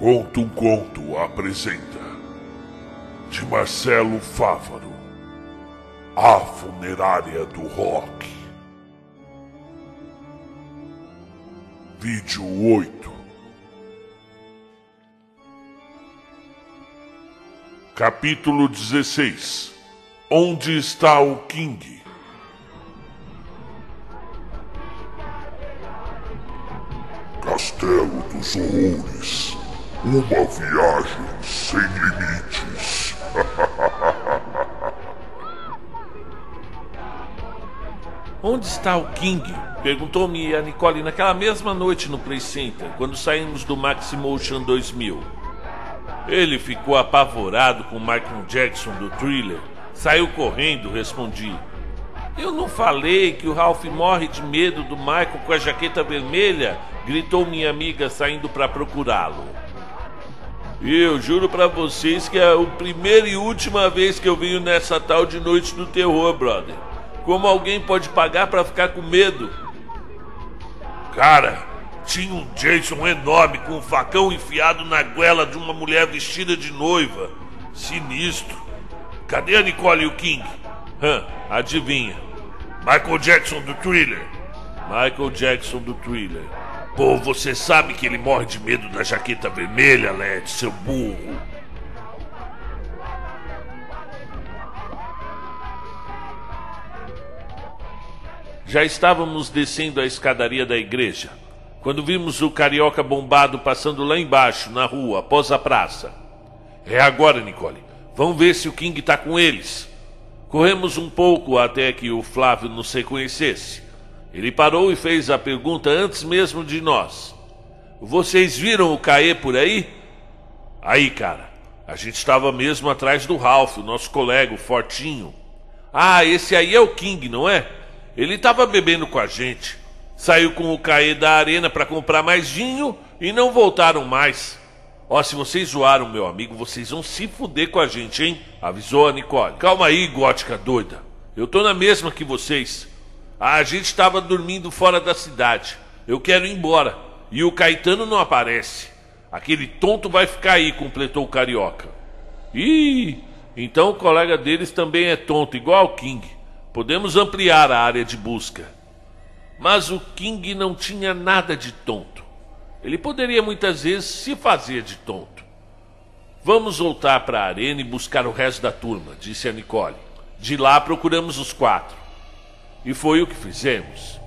Conto um Conto apresenta. De Marcelo Fávaro A Funerária do Rock. Vídeo 8 Capítulo 16 Onde está o King? Castelo dos Horrores uma viagem sem limites. Onde está o King? Perguntou-me a Nicole naquela mesma noite no Play Center, quando saímos do Maximotion 2000. Ele ficou apavorado com Michael Jackson do thriller. Saiu correndo, respondi. Eu não falei que o Ralph morre de medo do Michael com a jaqueta vermelha? Gritou minha amiga saindo para procurá-lo. E eu juro para vocês que é a primeira e última vez que eu venho nessa tal de noite do terror, brother. Como alguém pode pagar para ficar com medo? Cara, tinha um Jason enorme com um facão enfiado na goela de uma mulher vestida de noiva. Sinistro. Cadê a Nicole e o King? Hã, adivinha. Michael Jackson do Thriller. Michael Jackson do Thriller. Pô, você sabe que ele morre de medo da jaqueta vermelha, Led, seu burro. Já estávamos descendo a escadaria da igreja, quando vimos o carioca bombado passando lá embaixo, na rua, após a praça. É agora, Nicole. Vamos ver se o King está com eles. Corremos um pouco até que o Flávio nos reconhecesse. Ele parou e fez a pergunta antes mesmo de nós. Vocês viram o Caê por aí? Aí, cara, a gente estava mesmo atrás do Ralph, o nosso colega, o Fortinho. Ah, esse aí é o King, não é? Ele estava bebendo com a gente. Saiu com o Caê da arena para comprar mais vinho e não voltaram mais. Ó, oh, se vocês zoaram meu amigo, vocês vão se fuder com a gente, hein? Avisou a Nicole. Calma aí, gótica doida. Eu tô na mesma que vocês. A gente estava dormindo fora da cidade. Eu quero ir embora. E o Caetano não aparece. Aquele tonto vai ficar aí, completou o carioca. Ih, então o colega deles também é tonto, igual ao King. Podemos ampliar a área de busca. Mas o King não tinha nada de tonto. Ele poderia muitas vezes se fazer de tonto. Vamos voltar para a arena e buscar o resto da turma, disse a Nicole. De lá procuramos os quatro. E foi o que fizemos.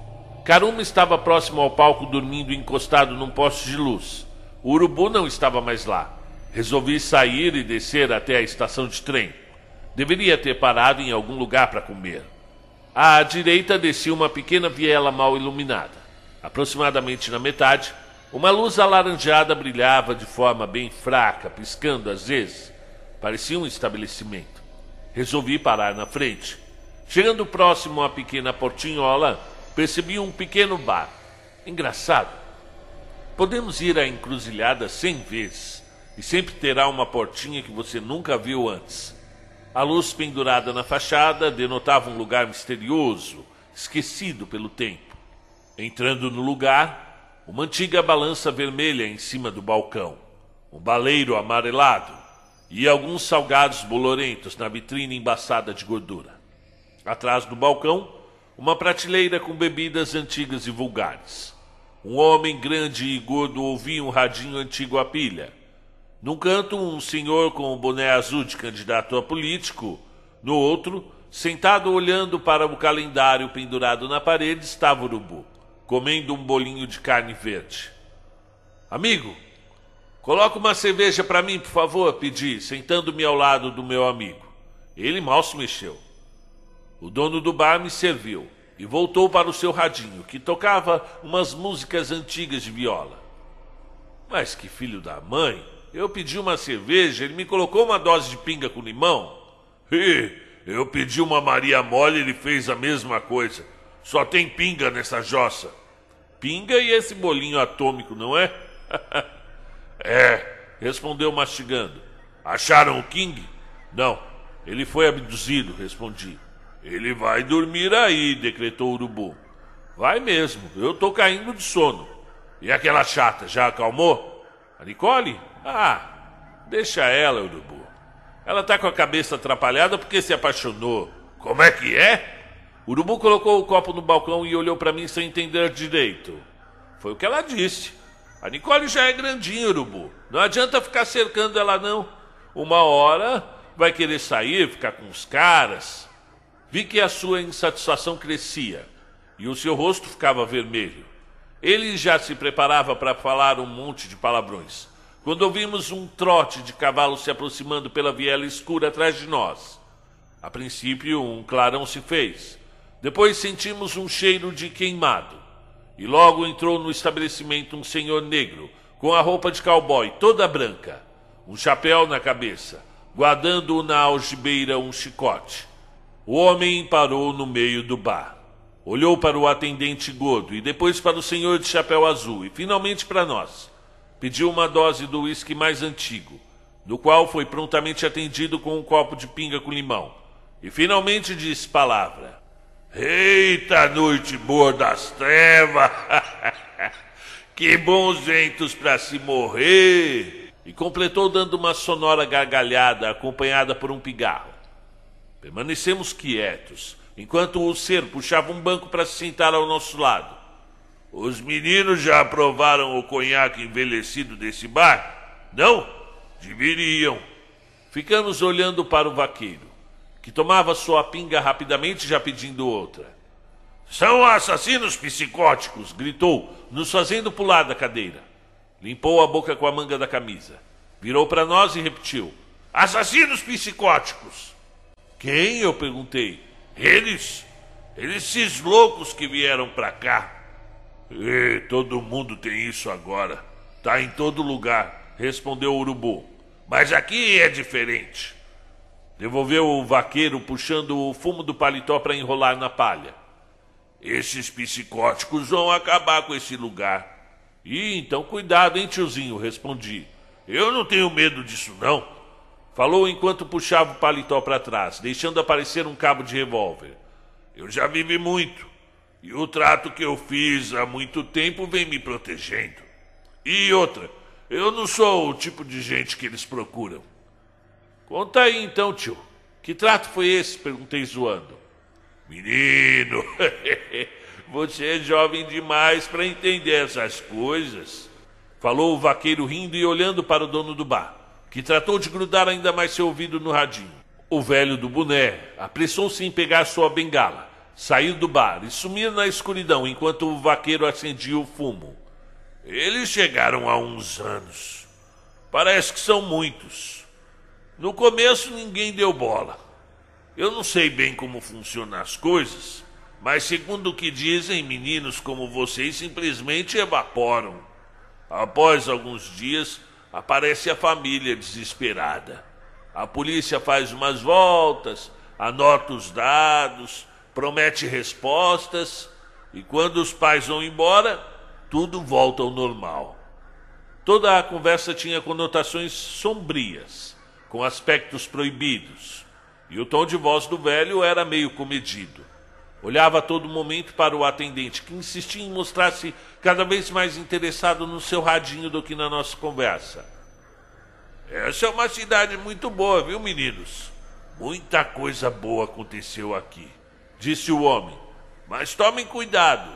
Caruma estava próximo ao palco dormindo encostado num poste de luz. O urubu não estava mais lá. Resolvi sair e descer até a estação de trem. Deveria ter parado em algum lugar para comer. À direita descia uma pequena viela mal iluminada. Aproximadamente na metade, uma luz alaranjada brilhava de forma bem fraca, piscando às vezes. Parecia um estabelecimento. Resolvi parar na frente. Chegando próximo à pequena portinhola, percebi um pequeno bar. Engraçado. Podemos ir à encruzilhada cem vezes e sempre terá uma portinha que você nunca viu antes. A luz pendurada na fachada denotava um lugar misterioso, esquecido pelo tempo. Entrando no lugar, uma antiga balança vermelha em cima do balcão, um baleiro amarelado e alguns salgados bolorentos na vitrine embaçada de gordura. Atrás do balcão, uma prateleira com bebidas antigas e vulgares. Um homem grande e gordo ouvia um radinho antigo à pilha. Num canto, um senhor com um boné azul de candidato a político. No outro, sentado olhando para o calendário pendurado na parede, estava o urubu, comendo um bolinho de carne verde. Amigo, coloca uma cerveja para mim, por favor, pedi, sentando-me ao lado do meu amigo. Ele mal se mexeu. O dono do bar me serviu e voltou para o seu radinho, que tocava umas músicas antigas de viola. Mas que filho da mãe! Eu pedi uma cerveja, ele me colocou uma dose de pinga com limão. E eu pedi uma Maria Mole, ele fez a mesma coisa. Só tem pinga nessa jossa. Pinga e esse bolinho atômico, não é? é, respondeu mastigando. Acharam o King? Não, ele foi abduzido, respondi. Ele vai dormir aí, decretou o urubu. Vai mesmo, eu tô caindo de sono. E aquela chata, já acalmou? A Nicole? Ah, deixa ela, urubu. Ela tá com a cabeça atrapalhada porque se apaixonou. Como é que é? O urubu colocou o copo no balcão e olhou para mim sem entender direito. Foi o que ela disse. A Nicole já é grandinha, urubu. Não adianta ficar cercando ela, não. Uma hora vai querer sair, ficar com os caras. Vi que a sua insatisfação crescia e o seu rosto ficava vermelho. Ele já se preparava para falar um monte de palavrões, quando ouvimos um trote de cavalo se aproximando pela viela escura atrás de nós. A princípio, um clarão se fez. Depois sentimos um cheiro de queimado. E logo entrou no estabelecimento um senhor negro, com a roupa de cowboy toda branca, um chapéu na cabeça, guardando na algibeira um chicote. O homem parou no meio do bar. Olhou para o atendente gordo e depois para o senhor de chapéu azul e finalmente para nós. Pediu uma dose do uísque mais antigo, do qual foi prontamente atendido com um copo de pinga com limão. E finalmente disse palavra. Eita noite boa das trevas! que bons ventos para se morrer! E completou dando uma sonora gargalhada acompanhada por um pigarro. Permanecemos quietos enquanto o ser puxava um banco para se sentar ao nosso lado. Os meninos já aprovaram o conhaque envelhecido desse bar? Não? Deveriam. Ficamos olhando para o vaqueiro, que tomava sua pinga rapidamente, já pedindo outra. São assassinos psicóticos! gritou, nos fazendo pular da cadeira. Limpou a boca com a manga da camisa. Virou para nós e repetiu: Assassinos psicóticos! Quem? Eu perguntei. Eles, esses loucos que vieram para cá. E todo mundo tem isso agora. Tá em todo lugar, respondeu o urubu. Mas aqui é diferente. Devolveu o vaqueiro puxando o fumo do paletó para enrolar na palha. Esses psicóticos vão acabar com esse lugar. E então cuidado, hein, tiozinho, respondi. Eu não tenho medo disso, não. Falou enquanto puxava o paletó para trás, deixando aparecer um cabo de revólver. Eu já vivi muito. E o trato que eu fiz há muito tempo vem me protegendo. E outra, eu não sou o tipo de gente que eles procuram. Conta aí então, tio. Que trato foi esse? Perguntei zoando. Menino, você é jovem demais para entender essas coisas. Falou o vaqueiro rindo e olhando para o dono do bar que tratou de grudar ainda mais seu ouvido no radinho. O velho do boné apressou-se em pegar sua bengala, sair do bar e sumir na escuridão enquanto o vaqueiro acendia o fumo. Eles chegaram há uns anos. Parece que são muitos. No começo ninguém deu bola. Eu não sei bem como funcionam as coisas, mas segundo o que dizem, meninos como vocês simplesmente evaporam. Após alguns dias, aparece a família desesperada. A polícia faz umas voltas, anota os dados, promete respostas, e quando os pais vão embora, tudo volta ao normal. Toda a conversa tinha conotações sombrias, com aspectos proibidos, e o tom de voz do velho era meio comedido. Olhava a todo momento para o atendente, que insistia em mostrar-se cada vez mais interessado no seu radinho do que na nossa conversa. Essa é uma cidade muito boa, viu, meninos? Muita coisa boa aconteceu aqui, disse o homem. Mas tomem cuidado.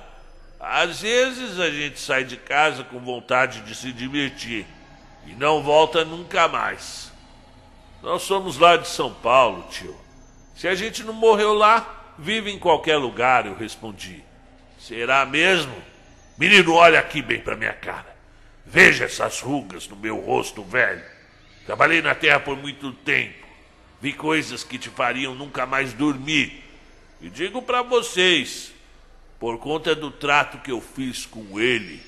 Às vezes a gente sai de casa com vontade de se divertir e não volta nunca mais. Nós somos lá de São Paulo, tio. Se a gente não morreu lá, Vive em qualquer lugar, eu respondi. Será mesmo? Menino, olha aqui bem para minha cara. Veja essas rugas no meu rosto velho. Trabalhei na terra por muito tempo. Vi coisas que te fariam nunca mais dormir. E digo para vocês, por conta do trato que eu fiz com ele,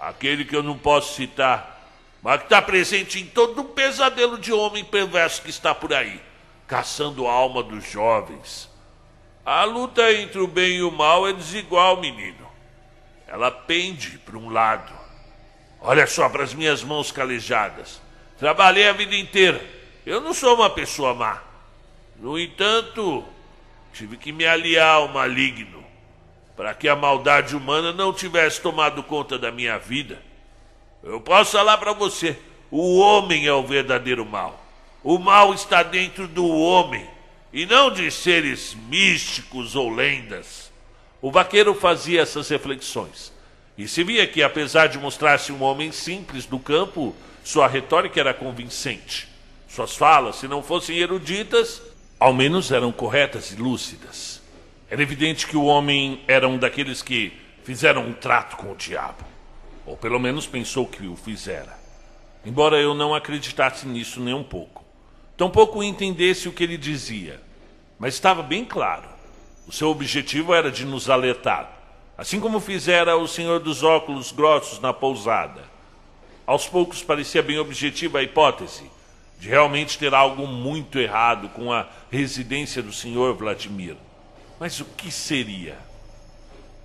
aquele que eu não posso citar, mas que está presente em todo o pesadelo de homem perverso que está por aí, caçando a alma dos jovens a luta entre o bem e o mal é desigual, menino. Ela pende para um lado. Olha só para as minhas mãos calejadas. Trabalhei a vida inteira. Eu não sou uma pessoa má. No entanto, tive que me aliar ao maligno para que a maldade humana não tivesse tomado conta da minha vida. Eu posso falar para você: o homem é o verdadeiro mal. O mal está dentro do homem e não de seres místicos ou lendas. O vaqueiro fazia essas reflexões e se via que, apesar de mostrar-se um homem simples do campo, sua retórica era convincente. Suas falas, se não fossem eruditas, ao menos eram corretas e lúcidas. Era evidente que o homem era um daqueles que fizeram um trato com o diabo, ou pelo menos pensou que o fizera. Embora eu não acreditasse nisso nem um pouco. Tampouco entendesse o que ele dizia, mas estava bem claro. O seu objetivo era de nos alertar, assim como fizera o senhor dos óculos grossos na pousada. Aos poucos parecia bem objetiva a hipótese de realmente ter algo muito errado com a residência do senhor Vladimir. Mas o que seria?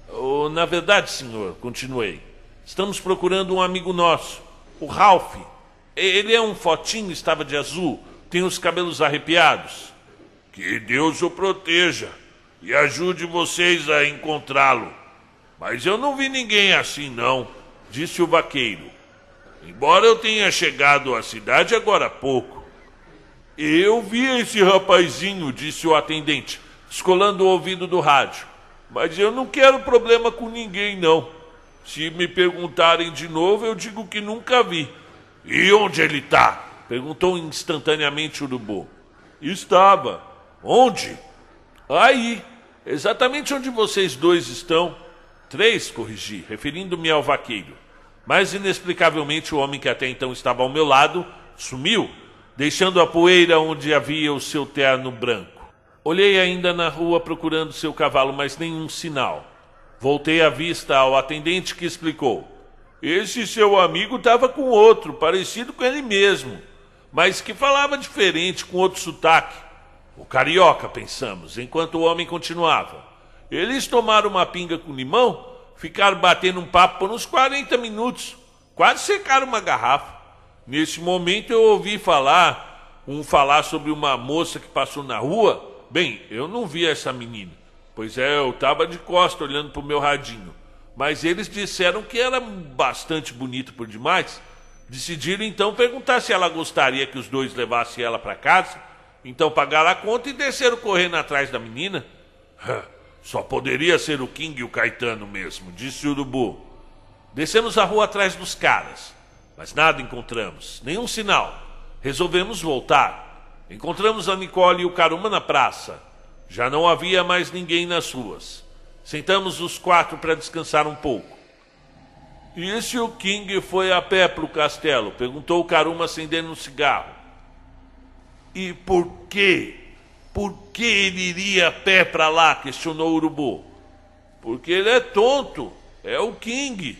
Oh, na verdade, senhor, continuei, estamos procurando um amigo nosso, o Ralph. Ele é um fotinho, estava de azul, tem os cabelos arrepiados. Que Deus o proteja e ajude vocês a encontrá-lo. Mas eu não vi ninguém assim, não, disse o vaqueiro. Embora eu tenha chegado à cidade agora há pouco. Eu vi esse rapazinho, disse o atendente, escolando o ouvido do rádio. Mas eu não quero problema com ninguém, não. Se me perguntarem de novo, eu digo que nunca vi. E onde ele está? Perguntou instantaneamente o urubu. Estava. Onde? Aí. Exatamente onde vocês dois estão. Três, corrigi, referindo-me ao vaqueiro. Mas inexplicavelmente o homem que até então estava ao meu lado sumiu, deixando a poeira onde havia o seu terno branco. Olhei ainda na rua procurando seu cavalo, mas nenhum sinal. Voltei a vista ao atendente que explicou: Esse seu amigo estava com outro, parecido com ele mesmo mas que falava diferente, com outro sotaque. O carioca, pensamos, enquanto o homem continuava. Eles tomaram uma pinga com limão, ficaram batendo um papo por uns 40 minutos, quase secaram uma garrafa. Nesse momento eu ouvi falar, um falar sobre uma moça que passou na rua. Bem, eu não vi essa menina, pois é, eu estava de costa olhando para o meu radinho. Mas eles disseram que era bastante bonito por demais Decidiram então perguntar se ela gostaria que os dois levassem ela para casa. Então pagaram a conta e desceram correndo atrás da menina. Só poderia ser o King e o Caetano mesmo, disse o Urubu. Descemos a rua atrás dos caras, mas nada encontramos, nenhum sinal. Resolvemos voltar. Encontramos a Nicole e o Caruma na praça. Já não havia mais ninguém nas ruas. Sentamos os quatro para descansar um pouco. E se o King foi a pé para o castelo? Perguntou o Caruma acendendo um cigarro. E por quê? Por que ele iria a pé para lá? questionou o urubu. Porque ele é tonto. É o King.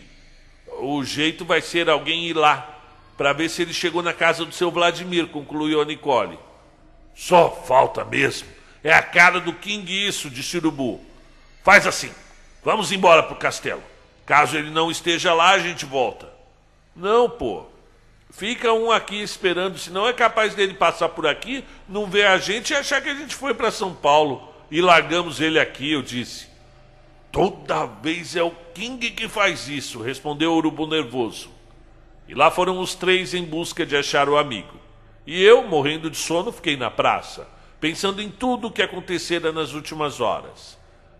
O jeito vai ser alguém ir lá para ver se ele chegou na casa do seu Vladimir, concluiu a Nicole. Só falta mesmo. É a cara do King isso, disse o urubu. Faz assim. Vamos embora para o castelo. Caso ele não esteja lá, a gente volta. Não, pô. Fica um aqui esperando, senão é capaz dele passar por aqui, não ver a gente e achar que a gente foi para São Paulo e largamos ele aqui, eu disse. Toda vez é o King que faz isso, respondeu o urubu nervoso. E lá foram os três em busca de achar o amigo. E eu, morrendo de sono, fiquei na praça, pensando em tudo o que acontecera nas últimas horas.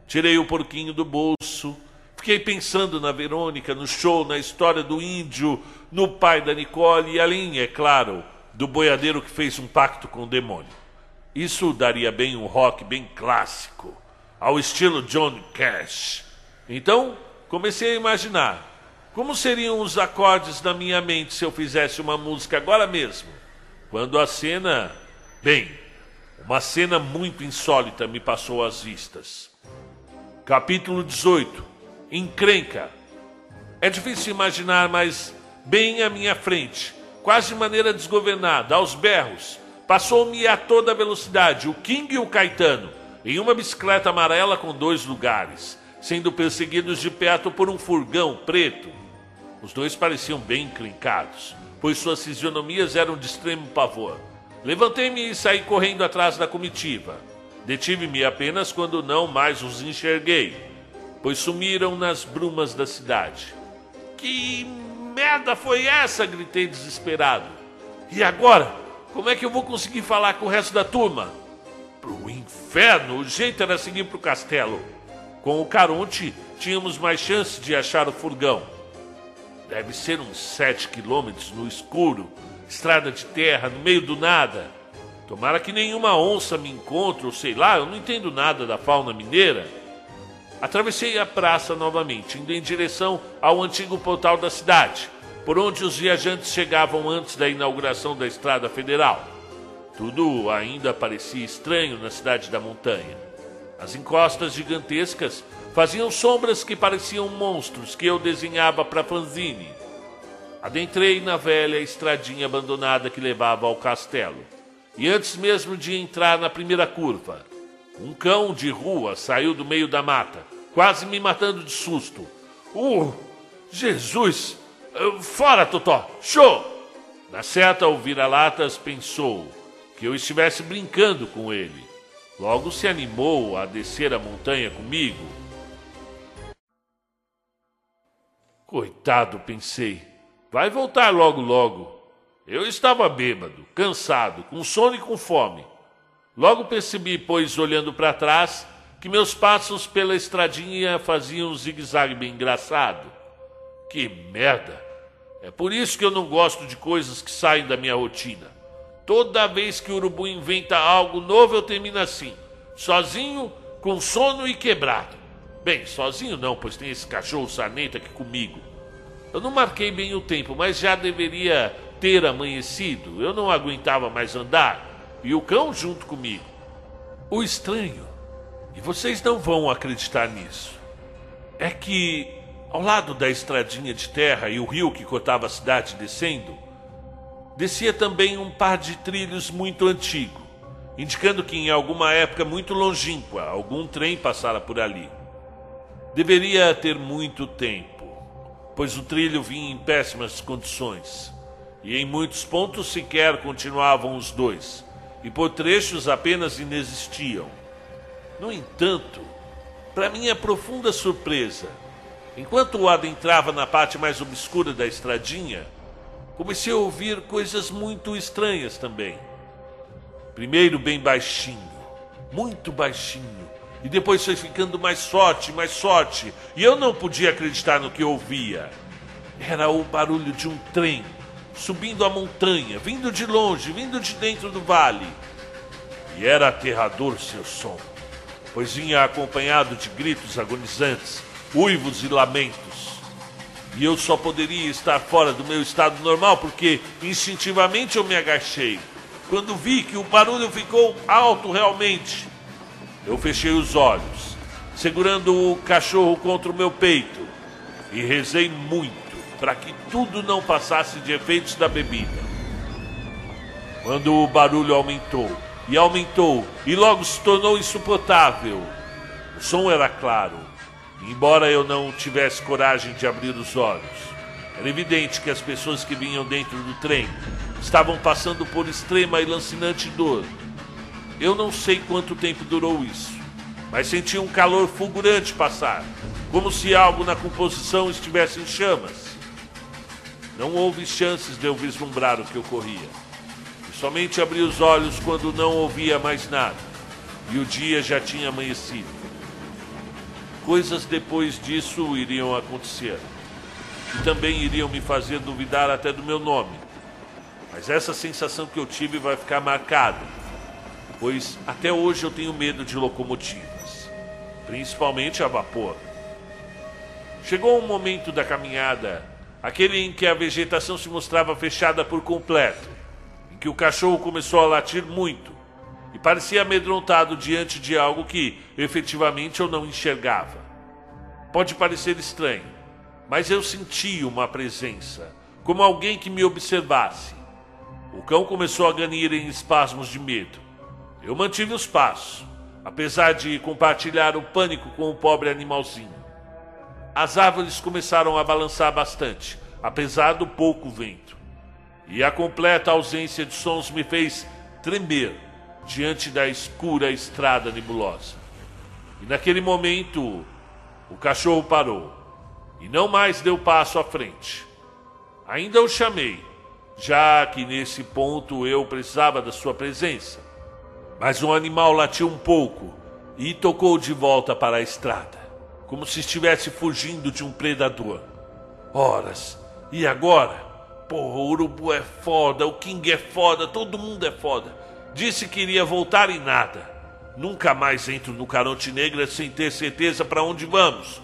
Tirei o porquinho do bolso, Fiquei pensando na Verônica, no show, na história do índio, no pai da Nicole e além, é claro, do boiadeiro que fez um pacto com o demônio. Isso daria bem um rock bem clássico, ao estilo John Cash. Então, comecei a imaginar como seriam os acordes na minha mente se eu fizesse uma música agora mesmo. Quando a cena, bem, uma cena muito insólita me passou às vistas. Capítulo 18 encrenca. É difícil imaginar, mas bem à minha frente, quase de maneira desgovernada, aos berros, passou-me a toda velocidade o King e o Caetano, em uma bicicleta amarela com dois lugares, sendo perseguidos de perto por um furgão preto. Os dois pareciam bem encrencados, pois suas fisionomias eram de extremo pavor. Levantei-me e saí correndo atrás da comitiva. Detive-me apenas quando não mais os enxerguei pois sumiram nas brumas da cidade. Que merda foi essa? gritei desesperado. E agora? Como é que eu vou conseguir falar com o resto da turma? Pro inferno, o jeito era seguir pro castelo. Com o Caronte, tínhamos mais chance de achar o furgão. Deve ser uns sete quilômetros no escuro, estrada de terra, no meio do nada. Tomara que nenhuma onça me encontre, ou sei lá, eu não entendo nada da fauna mineira. Atravessei a praça novamente, indo em direção ao antigo portal da cidade, por onde os viajantes chegavam antes da inauguração da estrada federal. Tudo ainda parecia estranho na cidade da montanha. As encostas gigantescas faziam sombras que pareciam monstros que eu desenhava para fanzine. Adentrei na velha estradinha abandonada que levava ao castelo. E antes mesmo de entrar na primeira curva, um cão de rua saiu do meio da mata, quase me matando de susto. Uh, Jesus! Uh, fora, Totó! Show! Na seta, o vira-latas pensou que eu estivesse brincando com ele. Logo se animou a descer a montanha comigo. Coitado, pensei. Vai voltar logo, logo. Eu estava bêbado, cansado, com sono e com fome. Logo percebi, pois, olhando para trás, que meus passos pela estradinha faziam um zigue-zague bem engraçado. Que merda! É por isso que eu não gosto de coisas que saem da minha rotina. Toda vez que o urubu inventa algo novo, eu termino assim, sozinho, com sono e quebrado. Bem, sozinho não, pois tem esse cachorro sarnento aqui comigo. Eu não marquei bem o tempo, mas já deveria ter amanhecido. Eu não aguentava mais andar e o cão junto comigo. O estranho e vocês não vão acreditar nisso. É que, ao lado da estradinha de terra e o rio que cortava a cidade descendo, descia também um par de trilhos muito antigo, indicando que em alguma época muito longínqua algum trem passara por ali. Deveria ter muito tempo, pois o trilho vinha em péssimas condições, e em muitos pontos sequer continuavam os dois, e por trechos apenas inexistiam. No entanto, para minha profunda surpresa, enquanto o adentrava na parte mais obscura da estradinha, comecei a ouvir coisas muito estranhas também. Primeiro bem baixinho, muito baixinho, e depois foi ficando mais forte, mais forte, e eu não podia acreditar no que ouvia. Era o barulho de um trem subindo a montanha, vindo de longe, vindo de dentro do vale. E era aterrador seu som pois vinha acompanhado de gritos agonizantes, uivos e lamentos. E eu só poderia estar fora do meu estado normal porque instintivamente eu me agachei. Quando vi que o barulho ficou alto realmente, eu fechei os olhos, segurando o cachorro contra o meu peito e rezei muito para que tudo não passasse de efeitos da bebida. Quando o barulho aumentou, e aumentou, e logo se tornou insuportável. O som era claro, embora eu não tivesse coragem de abrir os olhos. Era evidente que as pessoas que vinham dentro do trem estavam passando por extrema e lancinante dor. Eu não sei quanto tempo durou isso, mas senti um calor fulgurante passar, como se algo na composição estivesse em chamas. Não houve chances de eu vislumbrar o que ocorria. Somente abri os olhos quando não ouvia mais nada, e o dia já tinha amanhecido. Coisas depois disso iriam acontecer, e também iriam me fazer duvidar até do meu nome. Mas essa sensação que eu tive vai ficar marcada, pois até hoje eu tenho medo de locomotivas, principalmente a vapor. Chegou um momento da caminhada, aquele em que a vegetação se mostrava fechada por completo que o cachorro começou a latir muito e parecia amedrontado diante de algo que efetivamente eu não enxergava. Pode parecer estranho, mas eu senti uma presença, como alguém que me observasse. O cão começou a ganir em espasmos de medo. Eu mantive os passos, apesar de compartilhar o pânico com o pobre animalzinho. As árvores começaram a balançar bastante, apesar do pouco vento e a completa ausência de sons me fez tremer diante da escura estrada nebulosa. E naquele momento, o cachorro parou e não mais deu passo à frente. Ainda o chamei, já que nesse ponto eu precisava da sua presença. Mas o animal latiu um pouco e tocou de volta para a estrada, como se estivesse fugindo de um predador. Horas, e agora? Porra, o urubu é foda, o King é foda, todo mundo é foda. Disse que iria voltar e nada. Nunca mais entro no Caronte Negra sem ter certeza para onde vamos.